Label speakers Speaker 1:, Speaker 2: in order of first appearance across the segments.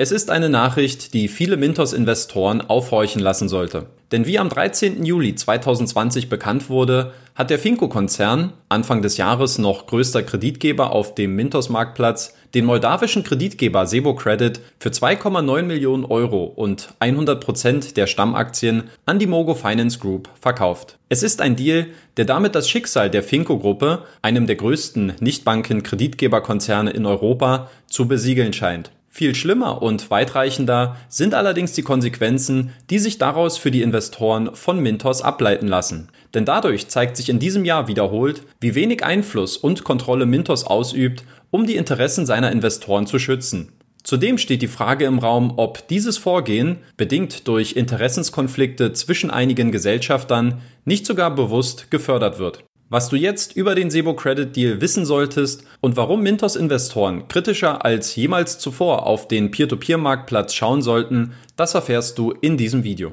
Speaker 1: Es ist eine Nachricht, die viele Mintos-Investoren aufhorchen lassen sollte. Denn wie am 13. Juli 2020 bekannt wurde, hat der Finco-Konzern, Anfang des Jahres noch größter Kreditgeber auf dem Mintos-Marktplatz, den moldawischen Kreditgeber Sebo Credit für 2,9 Millionen Euro und 100 Prozent der Stammaktien an die Mogo Finance Group verkauft. Es ist ein Deal, der damit das Schicksal der Finco-Gruppe, einem der größten Nichtbanken-Kreditgeberkonzerne in Europa, zu besiegeln scheint. Viel schlimmer und weitreichender sind allerdings die Konsequenzen, die sich daraus für die Investoren von Mintos ableiten lassen. Denn dadurch zeigt sich in diesem Jahr wiederholt, wie wenig Einfluss und Kontrolle Mintos ausübt, um die Interessen seiner Investoren zu schützen. Zudem steht die Frage im Raum, ob dieses Vorgehen, bedingt durch Interessenskonflikte zwischen einigen Gesellschaftern, nicht sogar bewusst gefördert wird. Was du jetzt über den Sebo Credit Deal wissen solltest und warum Mintos Investoren kritischer als jemals zuvor auf den Peer-to-Peer-Marktplatz schauen sollten, das erfährst du in diesem Video.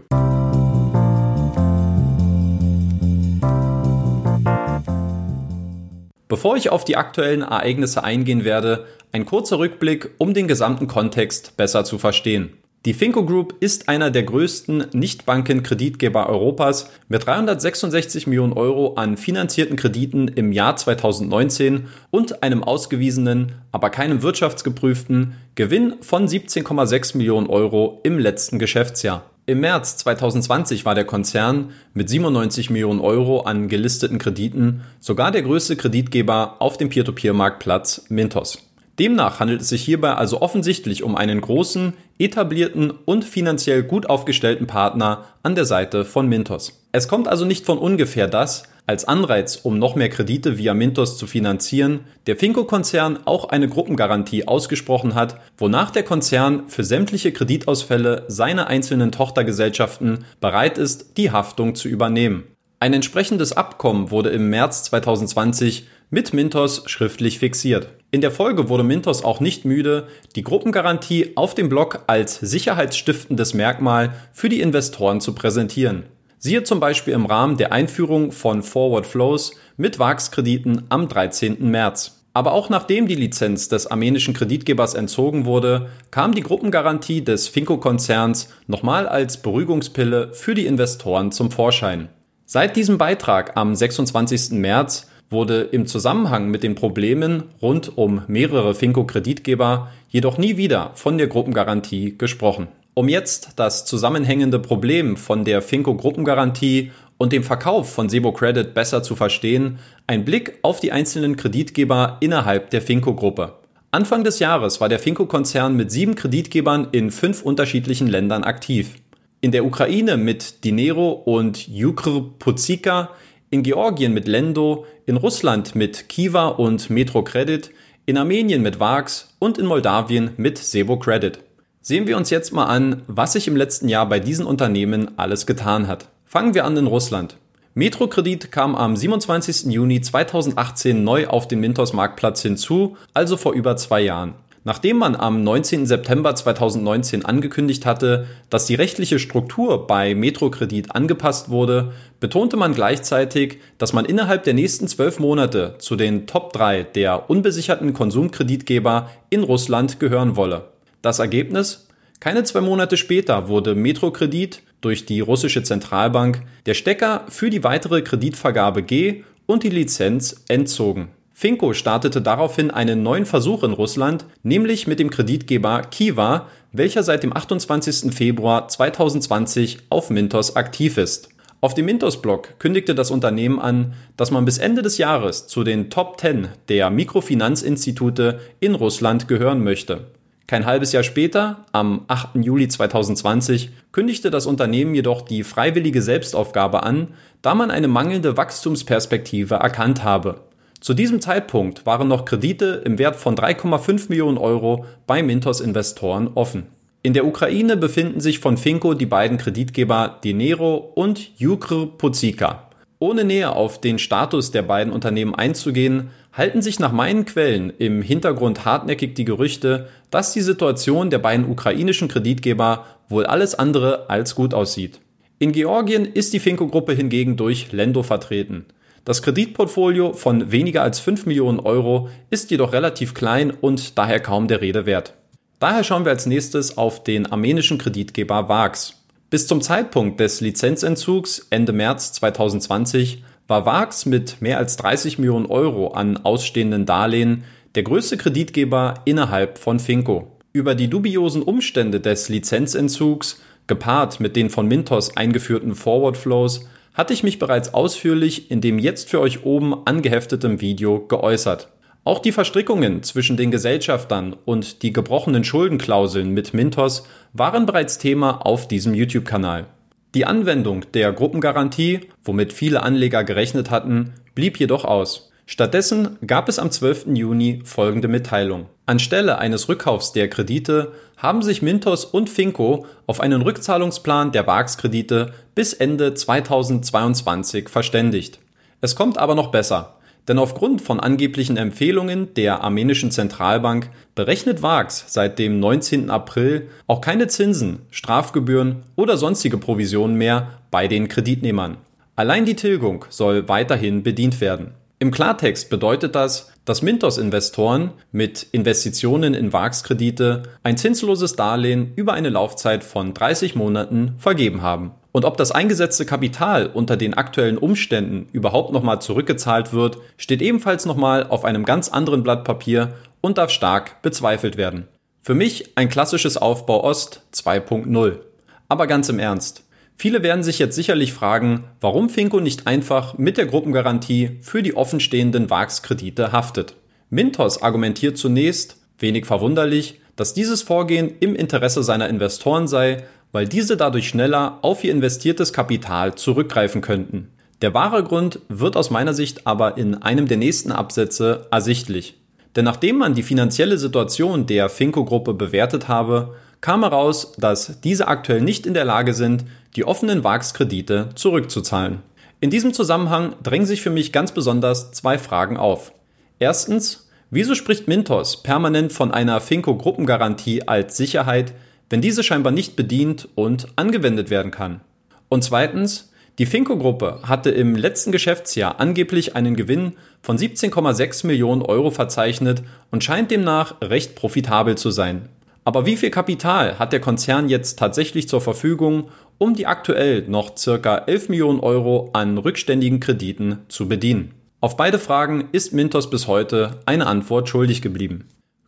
Speaker 1: Bevor ich auf die aktuellen Ereignisse eingehen werde, ein kurzer Rückblick, um den gesamten Kontext besser zu verstehen. Die Finco Group ist einer der größten Nichtbanken-Kreditgeber Europas mit 366 Millionen Euro an finanzierten Krediten im Jahr 2019 und einem ausgewiesenen, aber keinem wirtschaftsgeprüften Gewinn von 17,6 Millionen Euro im letzten Geschäftsjahr. Im März 2020 war der Konzern mit 97 Millionen Euro an gelisteten Krediten sogar der größte Kreditgeber auf dem Peer-to-Peer-Marktplatz Mintos. Demnach handelt es sich hierbei also offensichtlich um einen großen, etablierten und finanziell gut aufgestellten Partner an der Seite von Mintos. Es kommt also nicht von ungefähr, dass, als Anreiz, um noch mehr Kredite via Mintos zu finanzieren, der Finco-Konzern auch eine Gruppengarantie ausgesprochen hat, wonach der Konzern für sämtliche Kreditausfälle seiner einzelnen Tochtergesellschaften bereit ist, die Haftung zu übernehmen. Ein entsprechendes Abkommen wurde im März 2020 mit Mintos schriftlich fixiert. In der Folge wurde Mintos auch nicht müde, die Gruppengarantie auf dem Blog als sicherheitsstiftendes Merkmal für die Investoren zu präsentieren. Siehe zum Beispiel im Rahmen der Einführung von Forward Flows mit Wachskrediten am 13. März. Aber auch nachdem die Lizenz des armenischen Kreditgebers entzogen wurde, kam die Gruppengarantie des Finco-Konzerns nochmal als Beruhigungspille für die Investoren zum Vorschein. Seit diesem Beitrag am 26. März wurde im Zusammenhang mit den Problemen rund um mehrere Finco-Kreditgeber jedoch nie wieder von der Gruppengarantie gesprochen. Um jetzt das zusammenhängende Problem von der Finco-Gruppengarantie und dem Verkauf von Sebo Credit besser zu verstehen, ein Blick auf die einzelnen Kreditgeber innerhalb der Finco-Gruppe. Anfang des Jahres war der Finco-Konzern mit sieben Kreditgebern in fünf unterschiedlichen Ländern aktiv. In der Ukraine mit Dinero und Yukr Puzika, in Georgien mit Lendo, in Russland mit Kiva und Metro Credit, in Armenien mit Vax und in Moldawien mit Sebo Credit. Sehen wir uns jetzt mal an, was sich im letzten Jahr bei diesen Unternehmen alles getan hat. Fangen wir an in Russland. Metro Kredit kam am 27. Juni 2018 neu auf den Mintos Marktplatz hinzu, also vor über zwei Jahren. Nachdem man am 19. September 2019 angekündigt hatte, dass die rechtliche Struktur bei Metrokredit angepasst wurde, betonte man gleichzeitig, dass man innerhalb der nächsten zwölf Monate zu den Top 3 der unbesicherten Konsumkreditgeber in Russland gehören wolle. Das Ergebnis? Keine zwei Monate später wurde Metrokredit durch die russische Zentralbank der Stecker für die weitere Kreditvergabe G und die Lizenz entzogen. Finco startete daraufhin einen neuen Versuch in Russland, nämlich mit dem Kreditgeber Kiva, welcher seit dem 28. Februar 2020 auf Mintos aktiv ist. Auf dem Mintos-Blog kündigte das Unternehmen an, dass man bis Ende des Jahres zu den Top 10 der Mikrofinanzinstitute in Russland gehören möchte. Kein halbes Jahr später, am 8. Juli 2020, kündigte das Unternehmen jedoch die freiwillige Selbstaufgabe an, da man eine mangelnde Wachstumsperspektive erkannt habe. Zu diesem Zeitpunkt waren noch Kredite im Wert von 3,5 Millionen Euro bei Mintos-Investoren offen. In der Ukraine befinden sich von Finco die beiden Kreditgeber Dinero und Yukr Pozika. Ohne näher auf den Status der beiden Unternehmen einzugehen, halten sich nach meinen Quellen im Hintergrund hartnäckig die Gerüchte, dass die Situation der beiden ukrainischen Kreditgeber wohl alles andere als gut aussieht. In Georgien ist die Finco-Gruppe hingegen durch Lendo vertreten. Das Kreditportfolio von weniger als 5 Millionen Euro ist jedoch relativ klein und daher kaum der Rede wert. Daher schauen wir als nächstes auf den armenischen Kreditgeber VAX. Bis zum Zeitpunkt des Lizenzentzugs Ende März 2020 war VAX mit mehr als 30 Millionen Euro an ausstehenden Darlehen der größte Kreditgeber innerhalb von Finco. Über die dubiosen Umstände des Lizenzentzugs, gepaart mit den von Mintos eingeführten Forward Flows, hatte ich mich bereits ausführlich in dem jetzt für euch oben angehefteten Video geäußert. Auch die Verstrickungen zwischen den Gesellschaftern und die gebrochenen Schuldenklauseln mit Mintos waren bereits Thema auf diesem YouTube-Kanal. Die Anwendung der Gruppengarantie, womit viele Anleger gerechnet hatten, blieb jedoch aus. Stattdessen gab es am 12. Juni folgende Mitteilung. Anstelle eines Rückkaufs der Kredite haben sich Mintos und Finco auf einen Rückzahlungsplan der VAX-Kredite bis Ende 2022 verständigt. Es kommt aber noch besser. Denn aufgrund von angeblichen Empfehlungen der armenischen Zentralbank berechnet VAX seit dem 19. April auch keine Zinsen, Strafgebühren oder sonstige Provisionen mehr bei den Kreditnehmern. Allein die Tilgung soll weiterhin bedient werden. Im Klartext bedeutet das, dass Mintos-Investoren mit Investitionen in VAX-Kredite ein zinsloses Darlehen über eine Laufzeit von 30 Monaten vergeben haben. Und ob das eingesetzte Kapital unter den aktuellen Umständen überhaupt nochmal zurückgezahlt wird, steht ebenfalls nochmal auf einem ganz anderen Blatt Papier und darf stark bezweifelt werden. Für mich ein klassisches Aufbau Ost 2.0. Aber ganz im Ernst. Viele werden sich jetzt sicherlich fragen, warum Finco nicht einfach mit der Gruppengarantie für die offenstehenden VAX-Kredite haftet. Mintos argumentiert zunächst, wenig verwunderlich, dass dieses Vorgehen im Interesse seiner Investoren sei, weil diese dadurch schneller auf ihr investiertes Kapital zurückgreifen könnten. Der wahre Grund wird aus meiner Sicht aber in einem der nächsten Absätze ersichtlich. Denn nachdem man die finanzielle Situation der Finco-Gruppe bewertet habe, kam heraus, dass diese aktuell nicht in der Lage sind, die offenen VAX-Kredite zurückzuzahlen. In diesem Zusammenhang drängen sich für mich ganz besonders zwei Fragen auf. Erstens, wieso spricht Mintos permanent von einer Finco-Gruppengarantie als Sicherheit, wenn diese scheinbar nicht bedient und angewendet werden kann? Und zweitens, die Finco-Gruppe hatte im letzten Geschäftsjahr angeblich einen Gewinn von 17,6 Millionen Euro verzeichnet und scheint demnach recht profitabel zu sein. Aber wie viel Kapital hat der Konzern jetzt tatsächlich zur Verfügung, um die aktuell noch circa 11 Millionen Euro an rückständigen Krediten zu bedienen? Auf beide Fragen ist Mintos bis heute eine Antwort schuldig geblieben.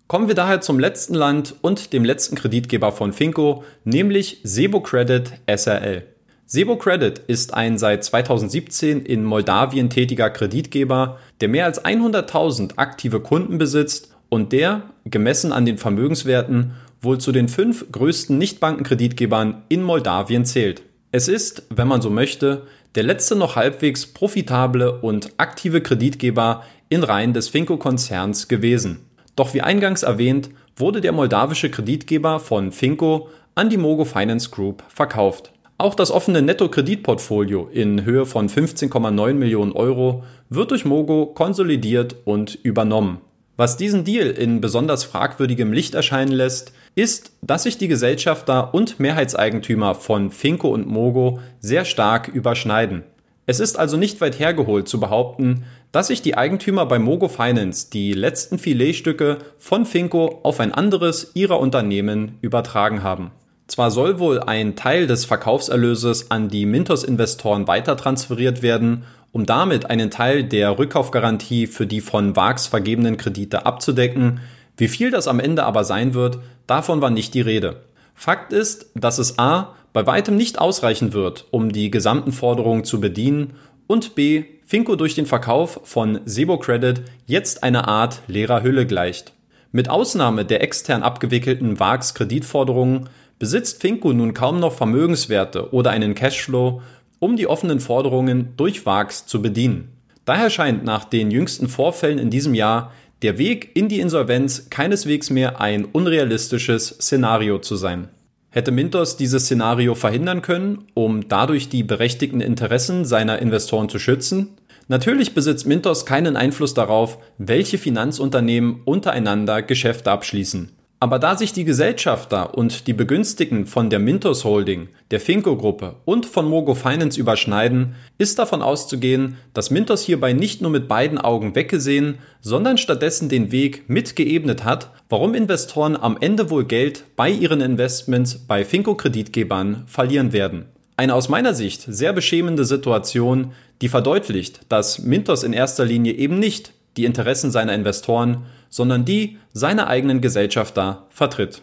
Speaker 1: Kommen wir daher zum letzten Land und dem letzten Kreditgeber von Finco, nämlich Sebo Credit SRL. Sebo Credit ist ein seit 2017 in Moldawien tätiger Kreditgeber, der mehr als 100.000 aktive Kunden besitzt und der, gemessen an den Vermögenswerten, wohl zu den fünf größten Nichtbankenkreditgebern in Moldawien zählt. Es ist, wenn man so möchte, der letzte noch halbwegs profitable und aktive Kreditgeber in Reihen des Finco-Konzerns gewesen. Doch wie eingangs erwähnt, wurde der moldawische Kreditgeber von Finco an die Mogo Finance Group verkauft. Auch das offene Netto-Kreditportfolio in Höhe von 15,9 Millionen Euro wird durch Mogo konsolidiert und übernommen. Was diesen Deal in besonders fragwürdigem Licht erscheinen lässt, ist, dass sich die Gesellschafter und Mehrheitseigentümer von Finco und Mogo sehr stark überschneiden. Es ist also nicht weit hergeholt zu behaupten, dass sich die Eigentümer bei Mogo Finance die letzten Filetstücke von Finco auf ein anderes ihrer Unternehmen übertragen haben. Zwar soll wohl ein Teil des Verkaufserlöses an die Mintos-Investoren weiter transferiert werden um damit einen Teil der Rückkaufgarantie für die von VAX vergebenen Kredite abzudecken. Wie viel das am Ende aber sein wird, davon war nicht die Rede. Fakt ist, dass es a. bei weitem nicht ausreichen wird, um die gesamten Forderungen zu bedienen und b. Finco durch den Verkauf von Sebo Credit jetzt eine Art leerer Hülle gleicht. Mit Ausnahme der extern abgewickelten VAX Kreditforderungen besitzt Finco nun kaum noch Vermögenswerte oder einen Cashflow, um die offenen Forderungen durch VAX zu bedienen. Daher scheint nach den jüngsten Vorfällen in diesem Jahr der Weg in die Insolvenz keineswegs mehr ein unrealistisches Szenario zu sein. Hätte Mintos dieses Szenario verhindern können, um dadurch die berechtigten Interessen seiner Investoren zu schützen? Natürlich besitzt Mintos keinen Einfluss darauf, welche Finanzunternehmen untereinander Geschäfte abschließen. Aber da sich die Gesellschafter und die Begünstigten von der Mintos Holding, der Finco-Gruppe und von Mogo Finance überschneiden, ist davon auszugehen, dass Mintos hierbei nicht nur mit beiden Augen weggesehen, sondern stattdessen den Weg mitgeebnet hat, warum Investoren am Ende wohl Geld bei ihren Investments bei Finco-Kreditgebern verlieren werden. Eine aus meiner Sicht sehr beschämende Situation, die verdeutlicht, dass Mintos in erster Linie eben nicht die Interessen seiner Investoren, sondern die seiner eigenen Gesellschafter vertritt.